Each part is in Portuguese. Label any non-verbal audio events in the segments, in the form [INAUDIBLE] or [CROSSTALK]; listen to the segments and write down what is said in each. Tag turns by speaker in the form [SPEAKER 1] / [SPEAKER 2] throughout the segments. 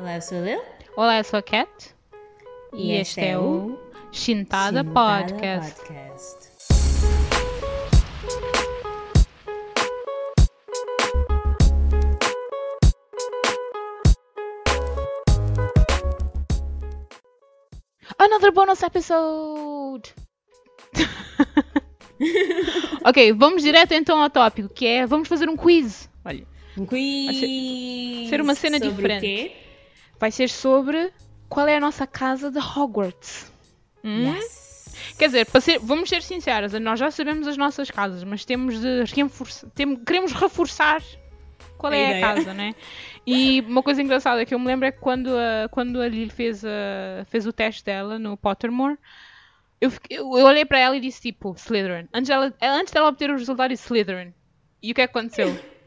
[SPEAKER 1] Olá, eu sou a Lil. Olá,
[SPEAKER 2] eu sou a Cat. E, e este, é, é o Chintada, Podcast. Podcast. Another bonus episode! [LAUGHS] ok, vamos direto então ao tópico, que é vamos fazer um quiz. Olha.
[SPEAKER 1] Um
[SPEAKER 2] quiz! Ser uma cena diferente vai ser sobre qual é a nossa casa de Hogwarts. Hum? Yes. Quer dizer, ser, vamos ser sinceros, nós já sabemos as nossas casas, mas temos de reforçar, temos, queremos reforçar qual é a, a casa, né? E uma coisa engraçada que eu me lembro é que quando a, quando a Lily fez, a, fez o teste dela no Pottermore, eu, fiquei, eu olhei para ela e disse tipo, Slytherin. Antes dela, antes dela obter o resultado, disse Slytherin. E o que é que aconteceu? [LAUGHS]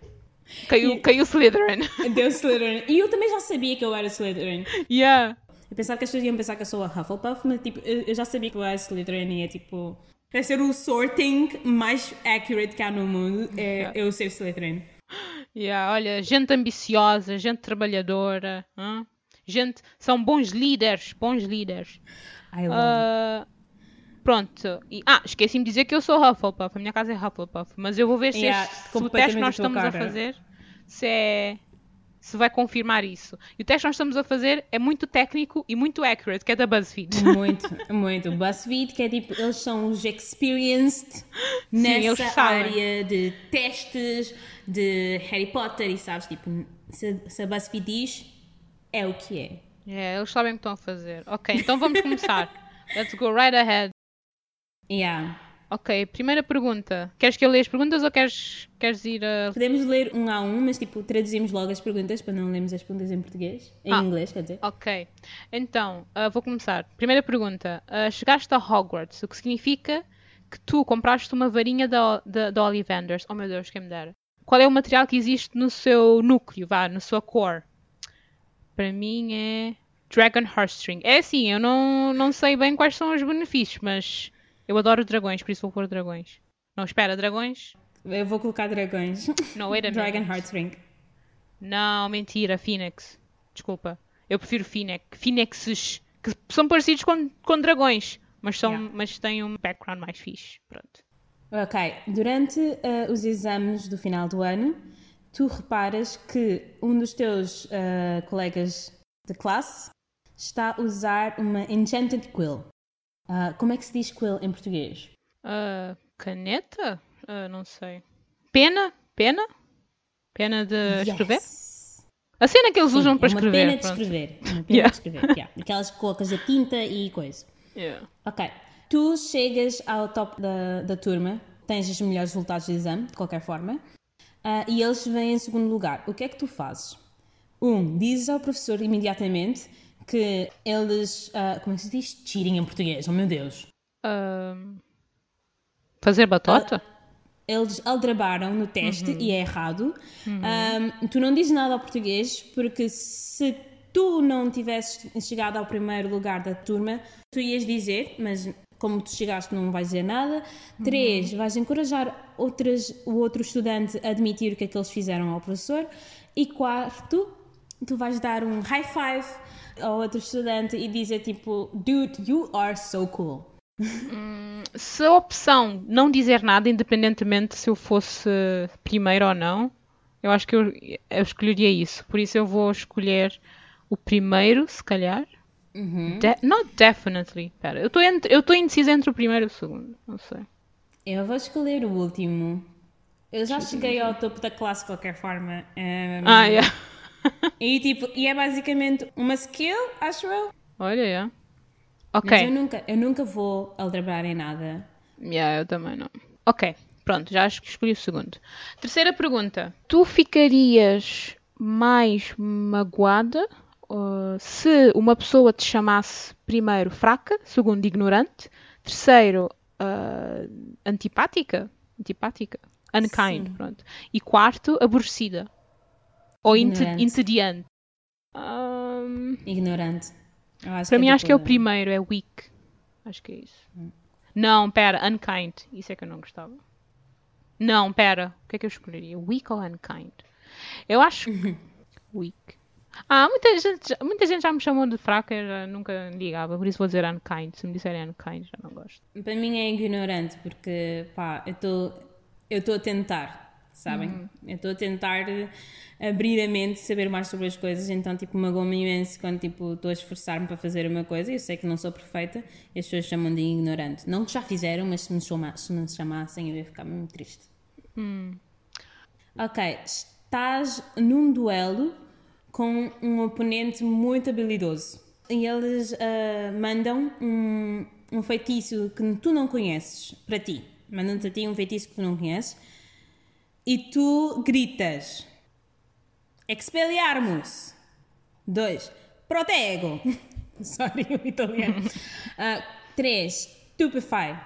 [SPEAKER 2] Caiu, e... caiu Slytherin.
[SPEAKER 1] [LAUGHS] Deu Slytherin. E eu também já sabia que eu era Slytherin.
[SPEAKER 2] Yeah.
[SPEAKER 1] Eu pensava que as pessoas iam pensar que eu sou a Hufflepuff, mas tipo, eu já sabia que eu era Slytherin e é tipo. para ser o sorting mais accurate que há no mundo, é yeah. eu ser Slytherin.
[SPEAKER 2] Yeah, olha, gente ambiciosa, gente trabalhadora, hein? gente. São bons líderes, bons líderes.
[SPEAKER 1] I love. Uh
[SPEAKER 2] Pronto. E, ah, esqueci-me de dizer que eu sou Hufflepuff. A minha casa é Hufflepuff. Mas eu vou ver se, yeah, este, se o teste que nós estamos cara. a fazer se é. Se vai confirmar isso. E o teste que nós estamos a fazer é muito técnico e muito accurate, que é da BuzzFeed.
[SPEAKER 1] Muito, muito. BuzzFeed, que é tipo, eles são os experienced nessa Sim, área de testes de Harry Potter e sabes, tipo, se, se a BuzzFeed diz, é o que é. É,
[SPEAKER 2] eles sabem o que estão a fazer. Ok, então vamos começar. [LAUGHS] Let's go right ahead.
[SPEAKER 1] Yeah.
[SPEAKER 2] Ok, primeira pergunta. Queres que eu leia as perguntas ou queres, queres ir a.
[SPEAKER 1] Podemos ler um a um, mas tipo, traduzimos logo as perguntas para não lermos as perguntas em português. Em ah, inglês, quer dizer. Ok.
[SPEAKER 2] Então, uh, vou começar. Primeira pergunta. Uh, chegaste a Hogwarts, o que significa que tu compraste uma varinha da, da, da Ollivanders. Oh meu Deus, quem me dera. Qual é o material que existe no seu núcleo, vá, na sua core? Para mim é. Dragon Heartstring. É assim, eu não, não sei bem quais são os benefícios, mas eu adoro dragões, por isso vou pôr dragões. Não, espera, dragões?
[SPEAKER 1] Eu vou colocar dragões.
[SPEAKER 2] Não, era a
[SPEAKER 1] [LAUGHS] Dragon Heartstring.
[SPEAKER 2] Não, mentira, Phoenix. Desculpa. Eu prefiro Phoenix. Phoenixes, que são parecidos com, com dragões, mas, são, yeah. mas têm um background mais fixe. Pronto.
[SPEAKER 1] Ok. Durante uh, os exames do final do ano, tu reparas que um dos teus uh, colegas de classe está a usar uma Enchanted Quill, Uh, como é que se diz quill em português?
[SPEAKER 2] Uh, caneta? Uh, não sei. Pena? Pena? Pena de yes. escrever? A cena que eles Sim, usam
[SPEAKER 1] é
[SPEAKER 2] para é uma escrever.
[SPEAKER 1] Pena de escrever. Uma pena yeah. de escrever. Yeah. Aquelas colocas a tinta e coisa.
[SPEAKER 2] Yeah.
[SPEAKER 1] Ok. Tu chegas ao top da, da turma, tens os melhores resultados do exame, de qualquer forma, uh, e eles vêm em segundo lugar. O que é que tu fazes? Um, dizes ao professor imediatamente que eles. Uh, como é que se diz? Cheating em português, oh meu Deus.
[SPEAKER 2] fazer batota? Uh,
[SPEAKER 1] eles aldrabaram no teste uhum. e é errado. Uhum. Um, tu não dizes nada ao português porque se tu não tivesses chegado ao primeiro lugar da turma, tu ias dizer, mas como tu chegaste não vais dizer nada. Uhum. Três, vais encorajar outras, o outro estudante a admitir o que é que eles fizeram ao professor. E quarto, tu vais dar um high five ao outro estudante e dizer tipo, dude, you are so cool.
[SPEAKER 2] Hum, se a opção não dizer nada, independentemente se eu fosse primeiro ou não, eu acho que eu, eu escolheria isso. Por isso eu vou escolher o primeiro, se calhar. Uhum. De not definitely. Pera, eu estou indecisa entre o primeiro e o segundo. Não sei.
[SPEAKER 1] Eu vou escolher o último. Eu já cheguei ao topo da classe de qualquer forma. Ah,
[SPEAKER 2] um... Ah, yeah.
[SPEAKER 1] [LAUGHS] e tipo, e é basicamente uma skill, acho eu.
[SPEAKER 2] Olha, é. Ok.
[SPEAKER 1] Mas eu nunca, eu nunca vou aldrabar em nada.
[SPEAKER 2] Yeah, eu também não. Ok, pronto, já acho que escolhi o segundo. Terceira pergunta. Tu ficarias mais magoada uh, se uma pessoa te chamasse primeiro fraca, segundo ignorante, terceiro uh, antipática, antipática, unkind, Sim. pronto, e quarto aborrecida. Ou Ignorante. entediante?
[SPEAKER 1] Um... Ignorante. Para
[SPEAKER 2] é mim, é acho que é o tipo- primeiro, é weak. Acho que é isso. Hum. Não, pera, unkind. Isso é que eu não gostava. Não, pera, o que é que eu escolheria? Weak ou unkind? Eu acho [LAUGHS] weak. Ah, muita gente, muita gente já me chamou de fraca, eu já nunca ligava, por isso vou dizer unkind. Se me disserem unkind, já não gosto.
[SPEAKER 1] Para mim é ignorante, porque pá, eu estou a tentar sabem? Uhum. Eu estou a tentar eh, abrir a mente, saber mais sobre as coisas, então tipo magoa-me imenso quando tipo estou a esforçar-me para fazer uma coisa, eu sei que não sou perfeita, e as pessoas chamam de ignorante. Não que já fizeram, mas se me, chama, se me chamassem eu ia ficar muito triste.
[SPEAKER 2] Hum.
[SPEAKER 1] Ok, estás num duelo com um oponente muito habilidoso e eles uh, mandam um, um feitiço que tu não conheces para ti. Mandam-te a ti um feitiço que tu não conheces e tu gritas: Expelliarmus. 2. Protego. [LAUGHS] Sorry, o italiano. 3. [LAUGHS] Uh, ah, Stupefy.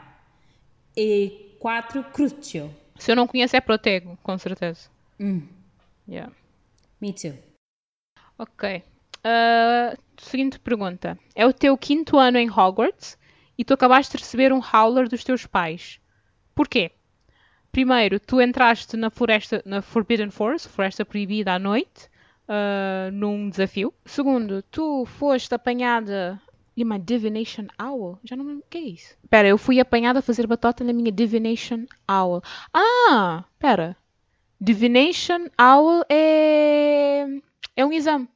[SPEAKER 1] E 4. Crucio.
[SPEAKER 2] Se eu não conheço, é Protego, com certeza. Mm. Yeah.
[SPEAKER 1] Me too.
[SPEAKER 2] Ok. Uh, seguinte pergunta. É o teu quinto ano em Hogwarts e tu acabaste de receber um howler dos teus pais. Porquê? primeiro, tu entraste na floresta, na Forbidden Forest, floresta proibida à noite, uh, num desafio. Segundo, tu foste apanhada em uma Divination Owl? Já não me lembro o que é isso. Pera, eu fui apanhada a fazer batota na minha Divination Owl. Ah, pera. Divination Owl é, é um exame.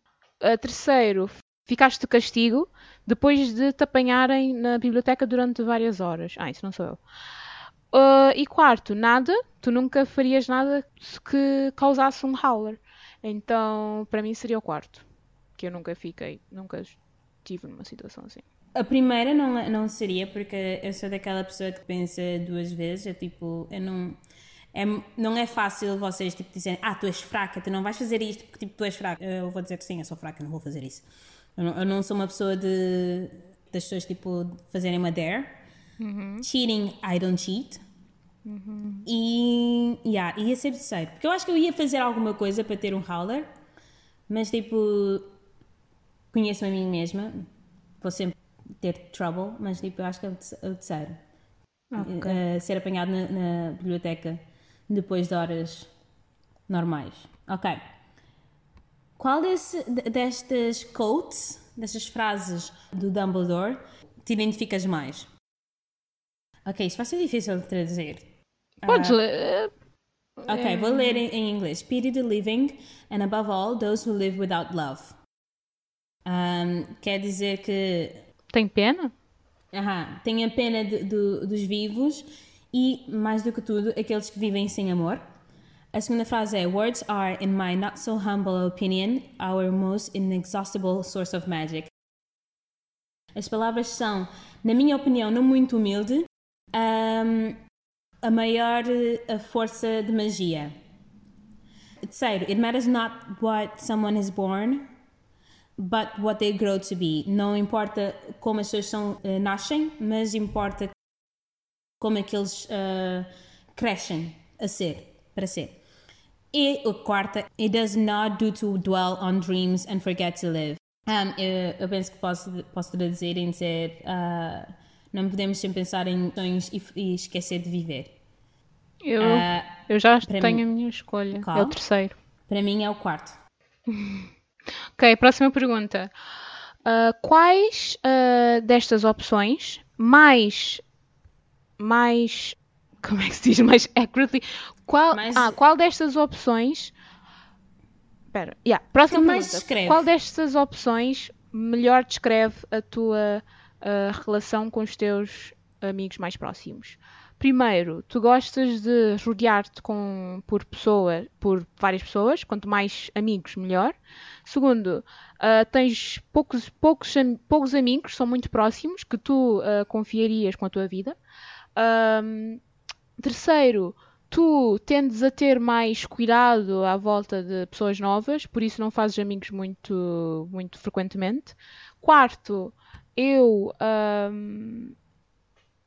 [SPEAKER 2] Uh, terceiro, ficaste de castigo depois de te apanharem na biblioteca durante várias horas. Ah, isso não sou eu. Uh, e quarto, nada. Tu nunca farias nada que causasse um howler. Então, para mim seria o quarto. Que eu nunca fiquei, nunca estive numa situação assim.
[SPEAKER 1] A primeira não, não seria, porque eu sou daquela pessoa que pensa duas vezes. É tipo, eu não. É, não é fácil vocês tipo, dizerem, ah, tu és fraca, tu não vais fazer isto porque tipo, tu és fraca. Eu vou dizer que sim, eu sou fraca, não vou fazer isso. Eu não, eu não sou uma pessoa de das pessoas tipo fazerem uma dare
[SPEAKER 2] Uhum.
[SPEAKER 1] Cheating, I don't cheat.
[SPEAKER 2] Uhum.
[SPEAKER 1] E yeah, ia ser terceiro. Porque eu acho que eu ia fazer alguma coisa para ter um howler, mas tipo, conheço-me a mim mesma, vou sempre ter trouble, mas tipo, eu acho que é o terceiro. Okay. Uh, ser apanhado na, na, biblioteca depois de horas normais. Ok. Qual desse, destas quotes, destas frases do Dumbledore, te identificas mais? Ok, isso vai ser difícil de traduzir.
[SPEAKER 2] Podes uh, ler. É,
[SPEAKER 1] ok, é vou ler em, inglês. Pity the living and above all those who live without love. Um, quer dizer que.
[SPEAKER 2] Tem pena?
[SPEAKER 1] Aham, uh tem a pena de, do, dos vivos e, mais do que tudo, aqueles que vivem sem amor. A segunda frase é: Words are, in my not so humble opinion, our most inexhaustible source of magic. As palavras são, na minha opinião, não muito humilde, um, a maior eh, a força de magia. Terceiro, it matters not what someone is born, but what they grow to be. Não importa como as pessoas são, uh, nascem, mas importa como é que eles uh, crescem a ser, para ser. E o quarto, it does not do to dwell on dreams and forget to live. Um, eu, eu, penso que posso, posso traduzir em dizer. Uh, não podemos sempre pensar em sonhos e, e esquecer de viver.
[SPEAKER 2] Eu, uh, eu já tenho mim, a minha escolha. Qual? É o terceiro.
[SPEAKER 1] Para mim é o quarto.
[SPEAKER 2] [LAUGHS] ok, próxima pergunta. Uh, quais uh, destas opções mais. mais. como é que se diz? Mais accurately. Qual, mais... Ah, qual destas opções. Espera, yeah, próxima pergunta. Qual destas opções melhor descreve a tua a relação com os teus amigos mais próximos. Primeiro, tu gostas de rodear-te por pessoa, por várias pessoas, quanto mais amigos, melhor. Segundo, uh, tens poucos, poucos, poucos amigos, são muito próximos, que tu uh, confiarias com a tua vida. Um, terceiro, tu tendes a ter mais cuidado à volta de pessoas novas, por isso não fazes amigos muito, muito frequentemente. Quarto, eu um,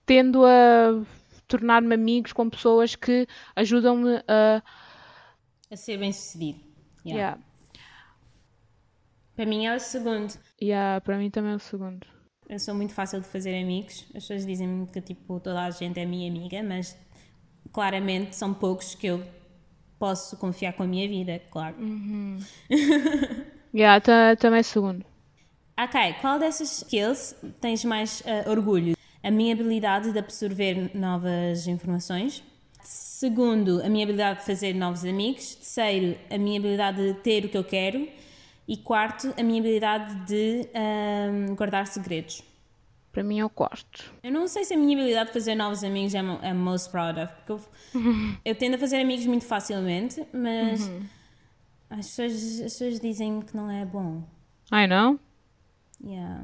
[SPEAKER 2] tendo a tornar-me amigos com pessoas que ajudam-me a... a
[SPEAKER 1] ser bem-sucedido. Yeah. yeah. Para mim é o segundo.
[SPEAKER 2] Yeah, para mim também é o segundo.
[SPEAKER 1] Eu sou muito fácil de fazer amigos. As pessoas dizem-me que tipo toda a gente é minha amiga, mas claramente são poucos que eu posso confiar com a minha vida, claro. Uhum. [LAUGHS]
[SPEAKER 2] yeah, também é segundo.
[SPEAKER 1] Ok, qual dessas skills tens mais uh, orgulho? A minha habilidade de absorver novas informações. Segundo, a minha habilidade de fazer novos amigos. Terceiro, a minha habilidade de ter o que eu quero. E quarto, a minha habilidade de um, ehm, guardar segredos.
[SPEAKER 2] Para mim é o quarto.
[SPEAKER 1] Eu não sei se a minha habilidade de fazer novos amigos é, é most proud of, porque eu, [LAUGHS] eu tendo a fazer amigos muito facilmente, mas uhum. as, pessoas, as pessoas dizem que não é bom.
[SPEAKER 2] Ai, não?
[SPEAKER 1] Yeah.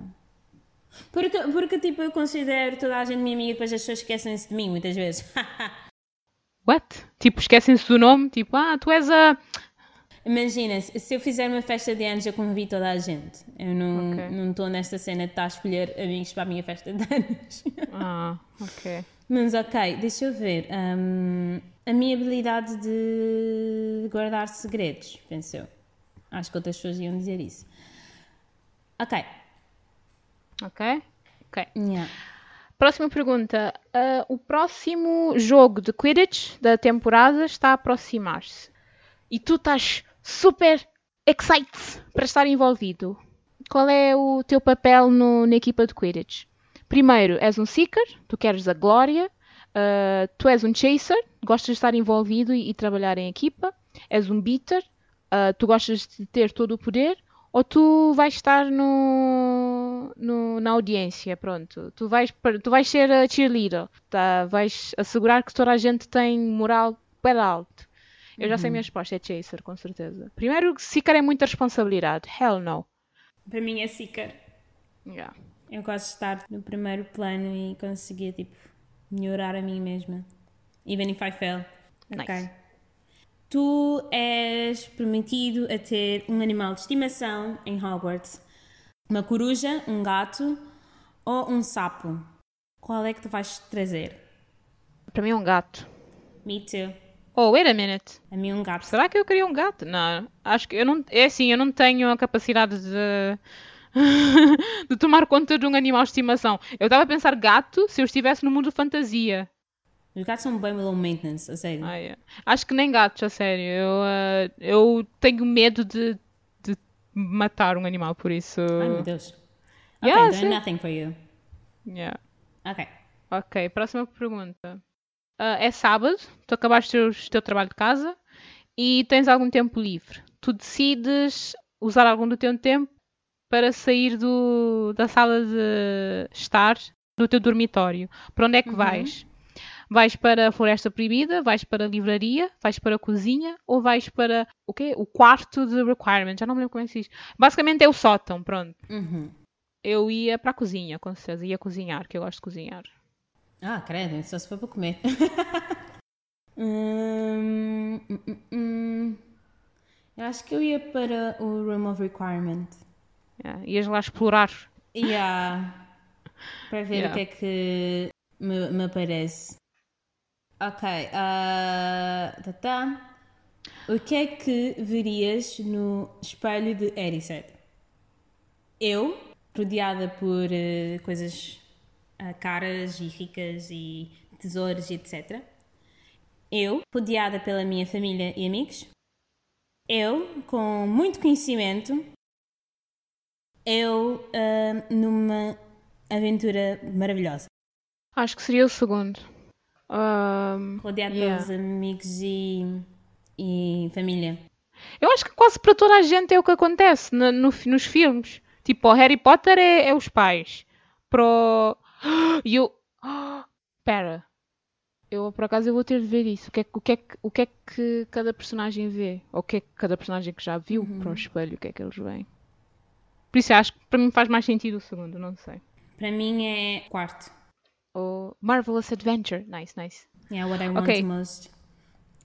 [SPEAKER 1] Porque, porque, tipo, eu considero toda a gente minha amiga e depois as pessoas esquecem-se de mim, muitas vezes.
[SPEAKER 2] [LAUGHS] What? Tipo, esquecem-se do nome? Tipo, ah, tu és a...
[SPEAKER 1] Imagina, se eu fizer uma festa de anos, eu convido toda a gente. Eu não okay. não estou nesta cena de estar a escolher amigos para a minha festa de anos.
[SPEAKER 2] [LAUGHS] Ah, ok.
[SPEAKER 1] Mas ok, deixa eu ver. Um, a minha habilidade de guardar segredos, pensou. Acho que outras pessoas iam dizer isso. Ok,
[SPEAKER 2] Ok? Ok.
[SPEAKER 1] Yeah.
[SPEAKER 2] Próxima pergunta. Uh, o próximo jogo de Quidditch da temporada está a aproximar-se. E tu estás super excited para estar envolvido. Qual é o teu papel no, na equipa de Quidditch? Primeiro, és um Seeker, tu queres a glória. Uh, tu és um Chaser, gostas de estar envolvido e, e trabalhar em equipa. És um Beater, uh, tu gostas de ter todo o poder ou tu vais estar no, no, na audiência, pronto. Tu vais, tu vais ser a cheerleader, tá? vais assegurar que toda a gente tem moral para alto. Eu uhum. já sei a minha uhum. resposta, é Chaser, com certeza. Primeiro, Seeker é muita responsabilidade. Hell no.
[SPEAKER 1] Para mim é Seeker.
[SPEAKER 2] Yeah.
[SPEAKER 1] Eu gosto de estar no primeiro plano e conseguir, tipo, melhorar a mim mesma. Even if I fail.
[SPEAKER 2] Nice. Okay.
[SPEAKER 1] Tu és permitido a ter um animal de estimação em Hogwarts: uma coruja, um gato ou um sapo. Qual é que tu vais trazer?
[SPEAKER 2] Para mim, é um gato.
[SPEAKER 1] Me too. Oh,
[SPEAKER 2] wait a minute.
[SPEAKER 1] A mim, um gato.
[SPEAKER 2] Será que eu queria um gato? Não, acho que eu não. É assim, eu não tenho a capacidade de. [LAUGHS] de tomar conta de um animal de estimação. Eu estava a pensar gato se eu estivesse no mundo fantasia.
[SPEAKER 1] Os gatos são bem low maintenance, a sério. Ah, yeah. É.
[SPEAKER 2] Acho que nem gatos, a sério. Eu, uh, eu tenho medo de, de, matar um animal, por isso. Ai meu Deus.
[SPEAKER 1] Ok, yeah, doing nothing for you.
[SPEAKER 2] Yeah.
[SPEAKER 1] Ok.
[SPEAKER 2] Ok, próxima pergunta. Uh, é sábado, tu acabaste o teu trabalho de casa e tens algum tempo livre. Tu decides usar algum do teu tempo para sair do, da sala de estar do teu dormitório. Para onde é que uhum. vais? Vais para a Floresta Proibida, vais para a livraria, vais para a cozinha ou vais para o quê? O quarto de requirement. Já não me lembro como é que se diz. Basicamente é o sótão, pronto.
[SPEAKER 1] Uhum.
[SPEAKER 2] Eu ia para a cozinha, com certeza. Ia cozinhar, que eu gosto de cozinhar.
[SPEAKER 1] Ah, credo, só se for para comer. [LAUGHS] Hum, hum, hum, hum. Eu acho que eu ia para o Room of Requirement.
[SPEAKER 2] Yeah, ias lá explorar.
[SPEAKER 1] Yeah. Para ver yeah. o que é que me, me aparece. Ok. Uh, O que é que verias no espelho de Eriset? Eu, rodeada por uh, coisas uh, caras e ricas e tesouros e etc. Eu, rodeada pela minha família e amigos. Eu, com muito conhecimento. Eu, uh, numa aventura maravilhosa.
[SPEAKER 2] Acho que seria o segundo. Um,
[SPEAKER 1] Rodear yeah. pelos amigos e, e família.
[SPEAKER 2] Eu acho que quase para toda a gente é o que acontece no, no, nos filmes. Tipo, o Harry Potter é, é os pais. Pro. [GASPS] E eu. [GASPS] Pera. Eu, por acaso, eu vou ter de ver isso. O que é, o que, é, o que, é que cada personagem vê? Ou o que é que cada personagem que já viu uhum. para um espelho, o que é que eles veem? Por isso, acho que para mim faz mais sentido o segundo, não sei.
[SPEAKER 1] Para mim é quarto
[SPEAKER 2] ou Marvelous Adventure. Nice, nice.
[SPEAKER 1] Yeah, what I want okay. most.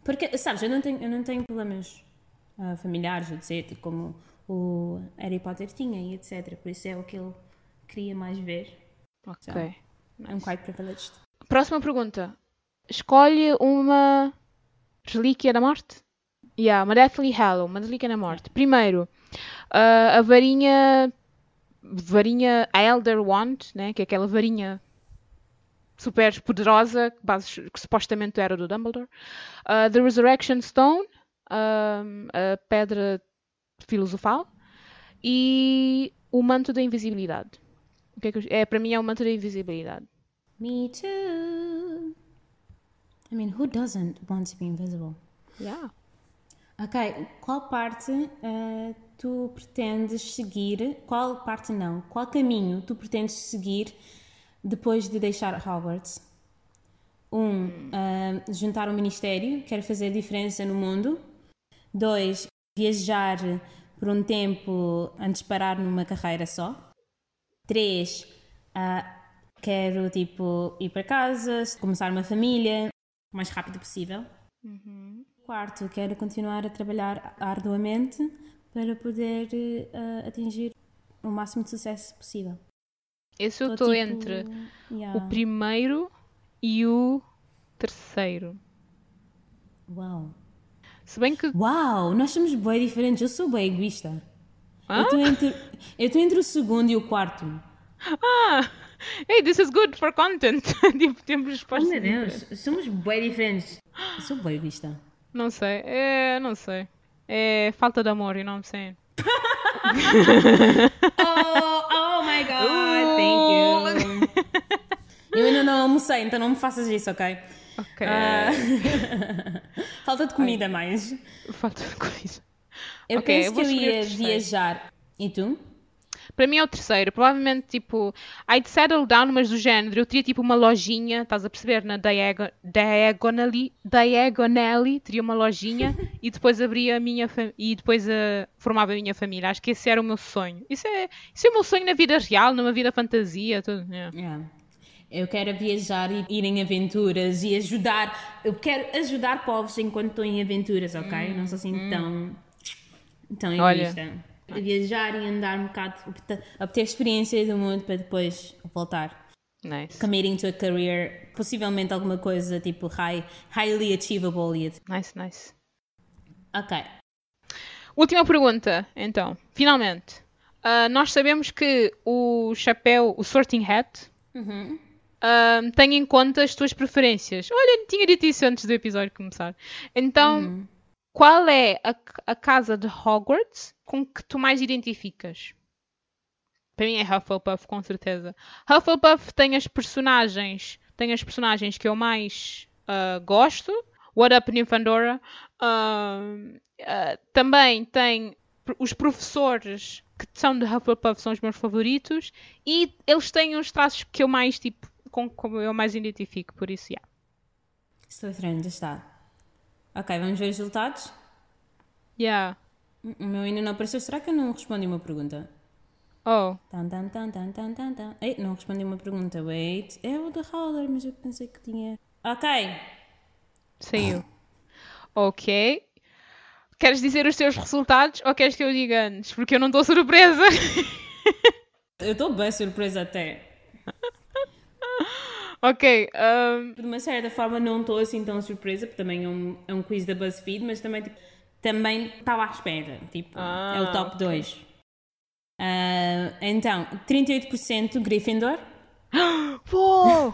[SPEAKER 1] Porque, sabes, eu não tenho, eu não tenho problemas uh, familiares, etc., tipo, como o Harry Potter tinha e etc. Por isso é o que ele queria mais ver.
[SPEAKER 2] Ok. So,
[SPEAKER 1] então, I'm quite privileged.
[SPEAKER 2] Próxima pergunta. Escolhe uma relíquia da morte? Yeah, uma Deathly Hallow, uma relíquia da morte. Primeiro, uh, a varinha varinha a Elder Wand, né, que é aquela varinha super poderosa, base, que supostamente era do Dumbledore. Uh, The Resurrection Stone, um, a Pedra Filosofal. E o Manto da Invisibilidade. O que é, que eu... é, para mim é o Manto da Invisibilidade.
[SPEAKER 1] Me too. I mean, who doesn't want to be invisible?
[SPEAKER 2] Yeah.
[SPEAKER 1] Ok, qual parte uh, tu pretendes seguir? Qual parte não? Qual caminho tu pretendes seguir depois de deixar Hogwarts. Um, uh, juntar um ministério, quero fazer diferença no mundo. Dois, viajar por um tempo antes de parar numa carreira só. Três, uh, quero tipo ir para casa, começar uma família o mais rápido possível.
[SPEAKER 2] Uhum.
[SPEAKER 1] Quarto, quero continuar a trabalhar arduamente para poder uh, atingir o máximo de sucesso possível.
[SPEAKER 2] Esse eu estou tipo... entre yeah. o primeiro e o terceiro.
[SPEAKER 1] Uau! Se
[SPEAKER 2] bem que.
[SPEAKER 1] Uau! Nós somos bem diferentes. Eu sou bem egoísta. Ah? Eu estou entre... entre o segundo e o quarto.
[SPEAKER 2] Ah! Hey, this is good for content! [LAUGHS] tipo, temos
[SPEAKER 1] resposta. Oh, meu Deus, somos bem diferentes. Eu sou bem egoísta.
[SPEAKER 2] Não sei, é, não sei. É falta de amor, you know what I'm saying?
[SPEAKER 1] oh, oh my [LAUGHS] god! Eu ainda não almocei, então não me faças isso, ok?
[SPEAKER 2] Ok. Uh...
[SPEAKER 1] [LAUGHS] Falta de comida Ai. mais.
[SPEAKER 2] Falta de comida.
[SPEAKER 1] Eu okay, penso eu que eu ia viajar. E tu?
[SPEAKER 2] Para mim é o terceiro. Provavelmente, tipo, I'd settle down, mas do género. Eu teria, tipo, uma lojinha, estás a perceber? Na Diagonally, Diagonally, teria uma lojinha [LAUGHS] e depois abria a minha e depois eh, formava a minha família. Acho que esse era o meu sonho. Isso é, isso é o meu sonho na vida real, numa vida fantasia, tudo. Yeah.
[SPEAKER 1] Yeah. Eu quero é viajar e ir em aventuras e ajudar. Eu quero ajudar povos enquanto estou em aventuras, ok? Hum, não sou assim hum. tão. tão egoísta. Olha a viajar e andar um bocado, obter experiências do mundo para depois voltar.
[SPEAKER 2] Nice.
[SPEAKER 1] Committing to a career, possivelmente alguma coisa tipo high, highly achievable.
[SPEAKER 2] Nice, nice.
[SPEAKER 1] Ok.
[SPEAKER 2] Última pergunta, então, finalmente. Uh, nós sabemos que o chapéu, o sorting hat,
[SPEAKER 1] uhum. uh,
[SPEAKER 2] tem em conta as tuas preferências. Olha, tinha dito isso antes do episódio começar. Então, uhum. Qual é a, a, casa de Hogwarts com que tu mais identificas? Para mim é Hufflepuff, com certeza. Hufflepuff tem as personagens, tem as personagens que eu mais uh, gosto. What Up New Uh, uh, também tem os professores que são de Hufflepuff são os meus favoritos e eles têm os traços que eu mais tipo com que eu mais identifico por isso yeah. Estou
[SPEAKER 1] estranho, está. Ok, vamos ver os resultados?
[SPEAKER 2] Yeah. O
[SPEAKER 1] meu ainda não apareceu. Será que eu não respondi uma pergunta?
[SPEAKER 2] Oh.
[SPEAKER 1] Tan, tan, tan, tan, tan, tan, tan. Ei, não respondi uma pergunta. Wait. É o da Howler, mas eu pensei que tinha. Ok.
[SPEAKER 2] Saiu. Ok. Queres dizer os teus resultados ou queres que eu diga antes? Porque eu não estou surpresa.
[SPEAKER 1] [LAUGHS] eu estou bem surpresa até. Ok. Um... De uma certa forma, não estou assim tão surpresa, porque também é um, é um quiz da BuzzFeed, mas também tipo, também estava à espera. Tipo, ah, é o ah, top 2. Okay. Uh, então, 38% Gryffindor.
[SPEAKER 2] [GASPS] Uou!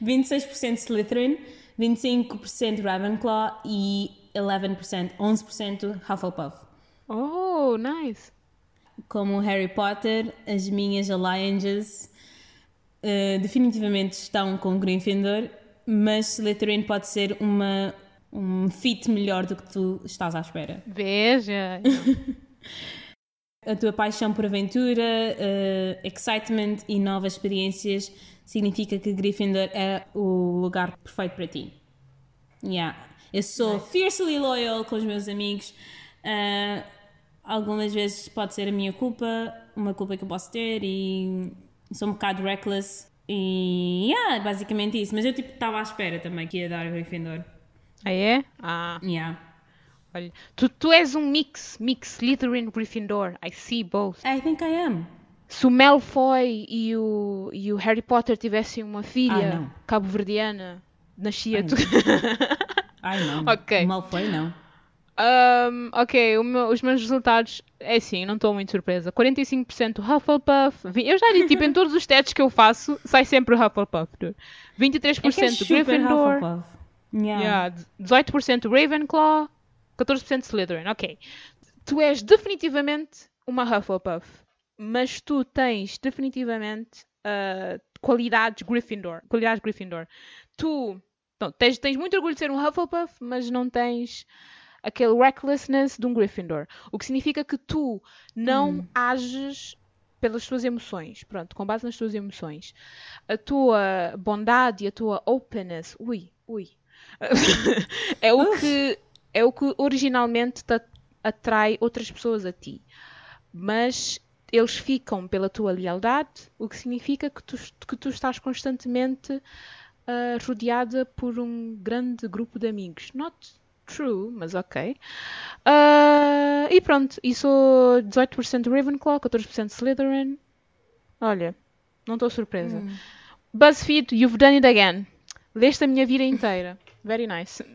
[SPEAKER 1] 26% [LAUGHS] Slytherin, 25% Ravenclaw e 11%, 11% Hufflepuff.
[SPEAKER 2] Oh, nice!
[SPEAKER 1] Como Harry Potter, as minhas alliances eh, definitivamente estão com Gryffindor, mas Slytherin pode ser uma, um fit melhor do que tu estás à espera.
[SPEAKER 2] Veja! [LAUGHS]
[SPEAKER 1] a tua paixão por aventura, uh, excitement e novas experiências significa que Gryffindor é o lugar perfeito para ti. Yeah. Eu sou fiercely loyal com os meus amigos. Uh, algumas vezes pode ser a minha culpa, uma culpa que eu posso ter e sou um bocado reckless e yeah, é basicamente isso. Mas eu tipo estava à espera também que ia dar a Gryffindor.
[SPEAKER 2] Ah é?
[SPEAKER 1] Ah. Yeah.
[SPEAKER 2] Olha, tu, tu és um mix, mix Slytherin Gryffindor. I see both.
[SPEAKER 1] I think I am.
[SPEAKER 2] Se o Malfoy e o, e o Harry Potter tivessem uma filha ah, cabo-verdiana, nascia tu.
[SPEAKER 1] [LAUGHS] Ai não. ok. O Malfoy não.
[SPEAKER 2] Um, ok, meu, os meus resultados é assim, não estou muito surpresa. 45% Hufflepuff. Eu já disse, tipo, em todos os testes que eu faço, sai sempre o Hufflepuff. 23% é, é Gryffindor.
[SPEAKER 1] Hufflepuff. Yeah. Yeah, 18%
[SPEAKER 2] Ravenclaw. 14% Slytherin. Ok. Tu és definitivamente uma Hufflepuff. Mas tu tens definitivamente uh, qualidades Gryffindor. Qualidades Gryffindor. Tu. Não, tens, tens muito orgulho de ser um Hufflepuff, mas não tens aquele recklessness de um Gryffindor. O que significa que tu não hum. ages pelas tuas emoções, pronto, com base nas tuas emoções. A tua bondade e a tua openness, ui, ui. [LAUGHS] é o que é o que originalmente te atrai outras pessoas a ti. Mas eles ficam pela tua lealdade, o que significa que tu, que tu estás constantemente uh, rodeada por um grande grupo de amigos. Not True, mas ok. Uh, e pronto, e sou 18% Ravenclaw, 14% Slytherin. Olha, não estou surpresa. Hum. BuzzFeed, you've done it again. Leste a minha vida inteira. [LAUGHS] Very nice. [LAUGHS]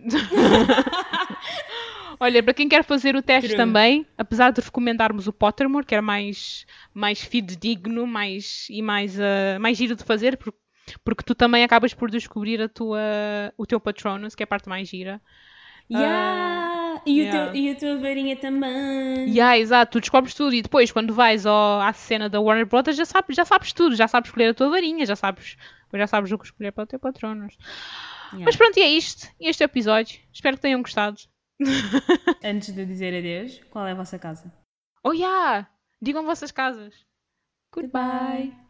[SPEAKER 2] Olha, para quem quer fazer o teste True. também, apesar de recomendarmos o Pottermore, que era é mais, mais fidedigno mais, e mais, uh, mais giro de fazer, porque, porque tu também acabas por descobrir a tua, o teu Patronus, que é a parte mais gira.
[SPEAKER 1] Ah, yeah. Uh, e, yeah. O teu, e a tua varinha também.
[SPEAKER 2] Yeah, exato, tu descobres tudo e depois quando vais ao, à cena da Warner Bros. já sabes, já sabes tudo, já sabes escolher a tua varinha, já sabes, já sabes o que escolher para o teu patrono. Yeah. Mas pronto, e é isto, este é episódio. Espero que tenham gostado. [LAUGHS]
[SPEAKER 1] Antes de dizer adeus, qual é a vossa casa?
[SPEAKER 2] Oh yeah! Digam vossas casas.
[SPEAKER 1] Goodbye. Goodbye.